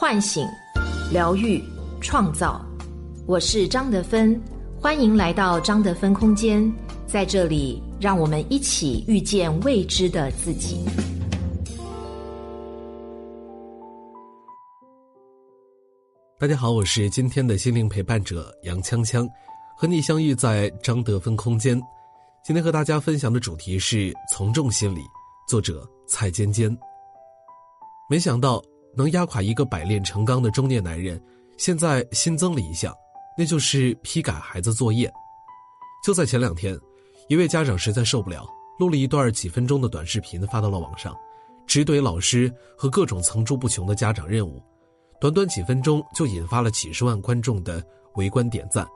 唤醒、疗愈、创造。我是张德芬，欢迎来到张德芬空间，在这里，让我们一起遇见未知的自己。大家好，我是今天的心灵陪伴者杨锵锵，和你相遇在张德芬空间。今天和大家分享的主题是从众心理，作者蔡尖尖。没想到能压垮一个百炼成钢的中年男人，现在新增了一项，那就是批改孩子作业。就在前两天，一位家长实在受不了，录了一段几分钟的短视频发到了网上，直怼老师和各种层出不穷的家长任务。短短几分钟就引发了几十万观众的围观点赞，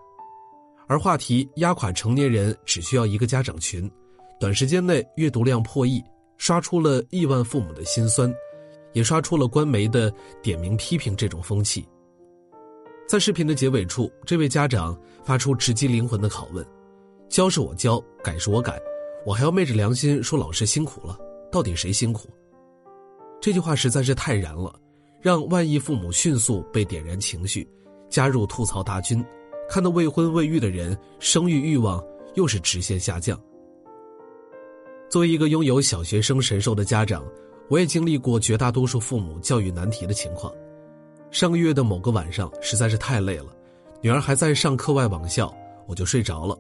而话题压垮成年人只需要一个家长群，短时间内阅读量破亿，刷出了亿万父母的心酸，也刷出了官媒的点名批评这种风气。在视频的结尾处，这位家长发出直击灵魂的拷问：“教是我教，改是我改，我还要昧着良心说老师辛苦了，到底谁辛苦？”这句话实在是太燃了。让万亿父母迅速被点燃情绪，加入吐槽大军，看到未婚未育的人生育欲望又是直线下降。作为一个拥有小学生神兽的家长，我也经历过绝大多数父母教育难题的情况。上个月的某个晚上实在是太累了，女儿还在上课外网校，我就睡着了。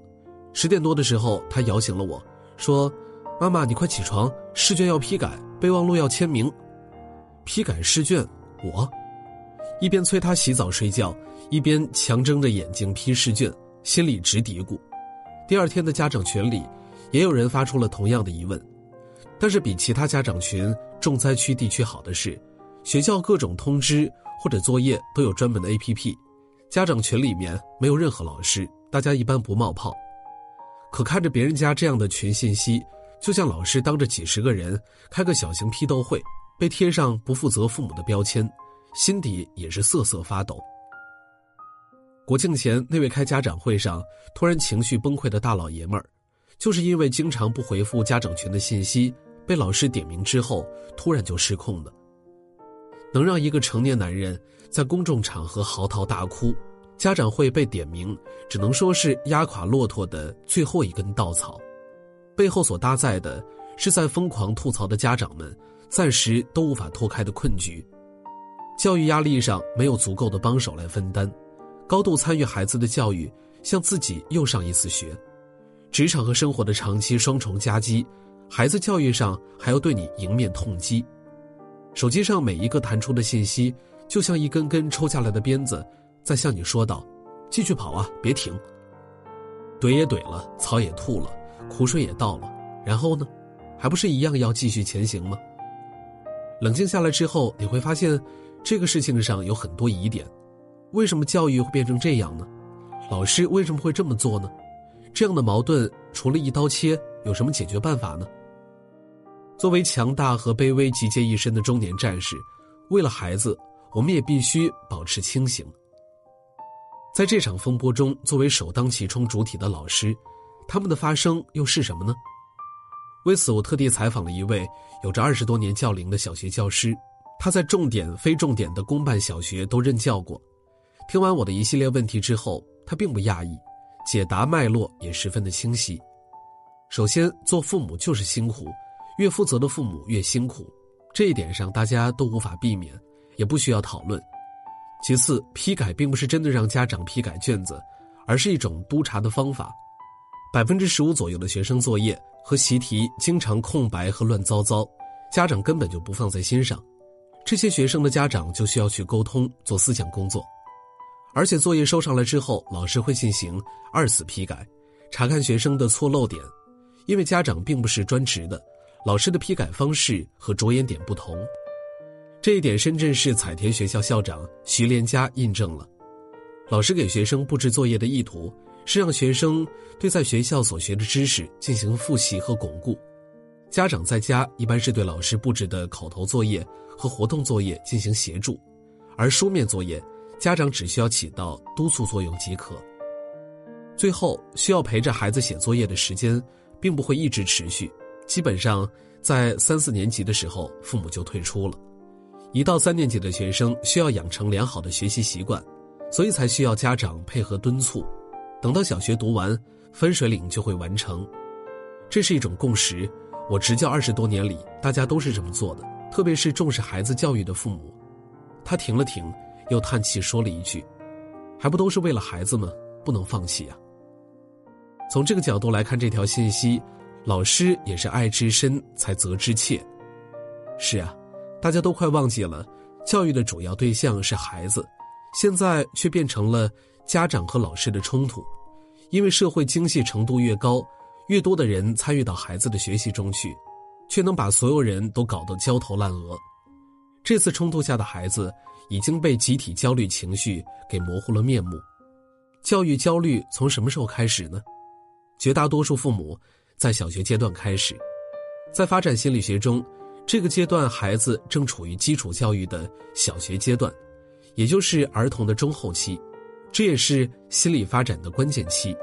十点多的时候，她摇醒了我，说：“妈妈，你快起床，试卷要批改，备忘录要签名，批改试卷。”我一边催他洗澡睡觉，一边强睁着眼睛批试卷，心里直嘀咕。第二天的家长群里，也有人发出了同样的疑问。但是比其他家长群重灾区地区好的是，学校各种通知或者作业都有专门的 APP，家长群里面没有任何老师，大家一般不冒泡。可看着别人家这样的群信息，就像老师当着几十个人开个小型批斗会。被贴上不负责父母的标签，心底也是瑟瑟发抖。国庆前那位开家长会上突然情绪崩溃的大老爷们儿，就是因为经常不回复家长群的信息，被老师点名之后突然就失控了。能让一个成年男人在公众场合嚎啕大哭，家长会被点名，只能说是压垮骆驼的最后一根稻草，背后所搭载的是在疯狂吐槽的家长们。暂时都无法脱开的困局，教育压力上没有足够的帮手来分担，高度参与孩子的教育，像自己又上一次学，职场和生活的长期双重夹击，孩子教育上还要对你迎面痛击，手机上每一个弹出的信息，就像一根根抽下来的鞭子，在向你说道：“继续跑啊，别停。”怼也怼了，草也吐了，苦水也倒了，然后呢，还不是一样要继续前行吗？冷静下来之后，你会发现，这个事情上有很多疑点。为什么教育会变成这样呢？老师为什么会这么做呢？这样的矛盾，除了一刀切，有什么解决办法呢？作为强大和卑微集结一身的中年战士，为了孩子，我们也必须保持清醒。在这场风波中，作为首当其冲主体的老师，他们的发声又是什么呢？为此，我特地采访了一位有着二十多年教龄的小学教师，他在重点、非重点的公办小学都任教过。听完我的一系列问题之后，他并不讶异，解答脉络也十分的清晰。首先，做父母就是辛苦，越负责的父母越辛苦，这一点上大家都无法避免，也不需要讨论。其次，批改并不是真的让家长批改卷子，而是一种督查的方法。百分之十五左右的学生作业。和习题经常空白和乱糟糟，家长根本就不放在心上，这些学生的家长就需要去沟通做思想工作，而且作业收上来之后，老师会进行二次批改，查看学生的错漏点，因为家长并不是专职的，老师的批改方式和着眼点不同，这一点深圳市彩田学校校长徐连佳印证了，老师给学生布置作业的意图。是让学生对在学校所学的知识进行复习和巩固，家长在家一般是对老师布置的口头作业和活动作业进行协助，而书面作业，家长只需要起到督促作用即可。最后，需要陪着孩子写作业的时间，并不会一直持续，基本上在三四年级的时候，父母就退出了，一到三年级的学生需要养成良好的学习习惯，所以才需要家长配合敦促。等到小学读完，分水岭就会完成。这是一种共识。我执教二十多年里，大家都是这么做的。特别是重视孩子教育的父母，他停了停，又叹气说了一句：“还不都是为了孩子们，不能放弃啊。”从这个角度来看这条信息，老师也是爱之深才责之切。是啊，大家都快忘记了，教育的主要对象是孩子，现在却变成了家长和老师的冲突，因为社会精细程度越高，越多的人参与到孩子的学习中去。却能把所有人都搞得焦头烂额。这次冲突下的孩子已经被集体焦虑情绪给模糊了面目。教育焦虑从什么时候开始呢？绝大多数父母在小学阶段开始。在发展心理学中，这个阶段孩子正处于基础教育的小学阶段，也就是儿童的中后期，这也是心理发展的关键期。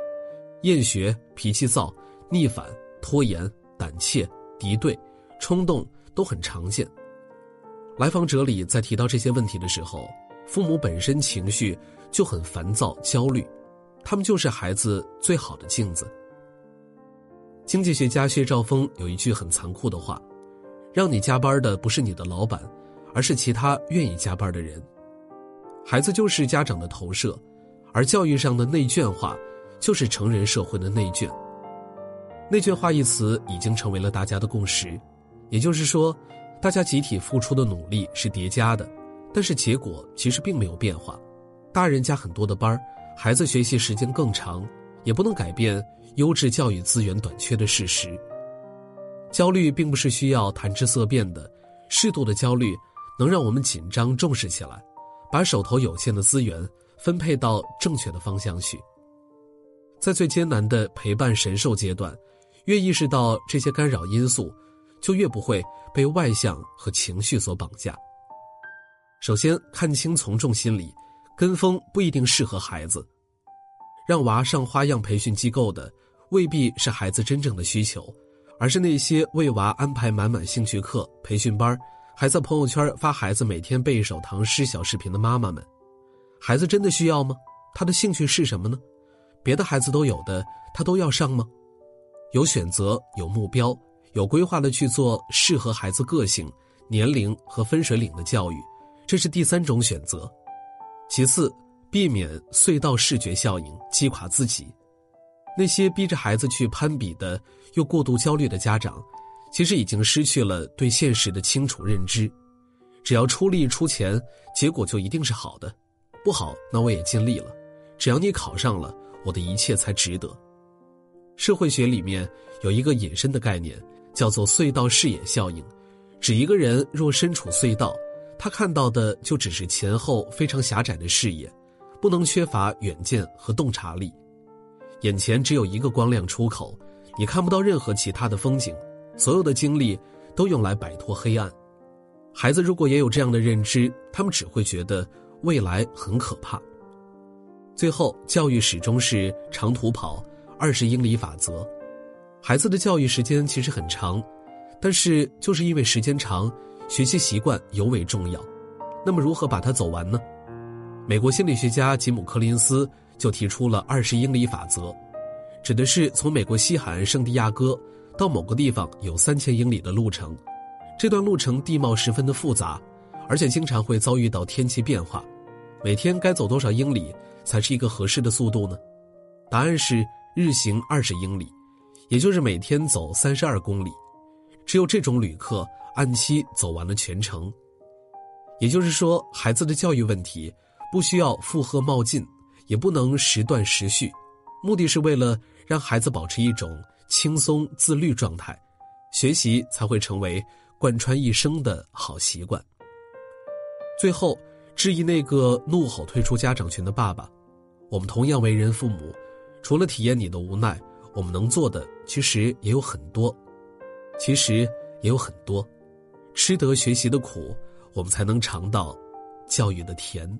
厌学、脾气躁、逆反、拖延、胆怯。敌对、冲动都很常见。来访者里在提到这些问题的时候，父母本身情绪就很烦躁、焦虑，他们就是孩子最好的镜子。经济学家薛兆丰有一句很残酷的话：“让你加班的不是你的老板，而是其他愿意加班的人。”孩子就是家长的投射，而教育上的内卷化，就是成人社会的内卷。内卷化一词已经成为了大家的共识，也就是说，大家集体付出的努力是叠加的，但是结果其实并没有变化。大人加很多的班孩子学习时间更长，也不能改变优质教育资源短缺的事实。焦虑并不是需要谈之色变的，适度的焦虑能让我们紧张重视起来，把手头有限的资源分配到正确的方向去。在最艰难的陪伴神兽阶段。越意识到这些干扰因素，就越不会被外向和情绪所绑架。首先看清从众心理，跟风不一定适合孩子。让娃上花样培训机构的，未必是孩子真正的需求，而是那些为娃安排满满兴趣课、培训班，还在朋友圈发孩子每天背一首唐诗小视频的妈妈们。孩子真的需要吗？他的兴趣是什么呢？别的孩子都有的，他都要上吗？有选择、有目标、有规划的去做适合孩子个性、年龄和分水岭的教育，这是第三种选择。其次，避免隧道视觉效应击垮自己。那些逼着孩子去攀比的又过度焦虑的家长，其实已经失去了对现实的清楚认知。只要出力出钱，结果就一定是好的。不好，那我也尽力了。只要你考上了，我的一切才值得。社会学里面有一个隐身的概念，叫做隧道视野效应，指一个人若身处隧道，他看到的就只是前后非常狭窄的视野，不能缺乏远见和洞察力，眼前只有一个光亮出口，你看不到任何其他的风景，所有的精力都用来摆脱黑暗。孩子如果也有这样的认知，他们只会觉得未来很可怕。最后，教育始终是长途跑。二十英里法则，孩子的教育时间其实很长，但是就是因为时间长，学习习惯尤为重要。那么如何把它走完呢？美国心理学家吉姆·柯林斯就提出了二十英里法则，指的是从美国西海岸圣地亚哥到某个地方有三千英里的路程，这段路程地貌十分的复杂，而且经常会遭遇到天气变化，每天该走多少英里才是一个合适的速度呢？答案是。日行二十英里，也就是每天走三十二公里，只有这种旅客按期走完了全程。也就是说，孩子的教育问题不需要负荷冒进，也不能时断时续，目的是为了让孩子保持一种轻松自律状态，学习才会成为贯穿一生的好习惯。最后，质疑那个怒吼退出家长群的爸爸，我们同样为人父母。除了体验你的无奈，我们能做的其实也有很多，其实也有很多，吃得学习的苦，我们才能尝到教育的甜。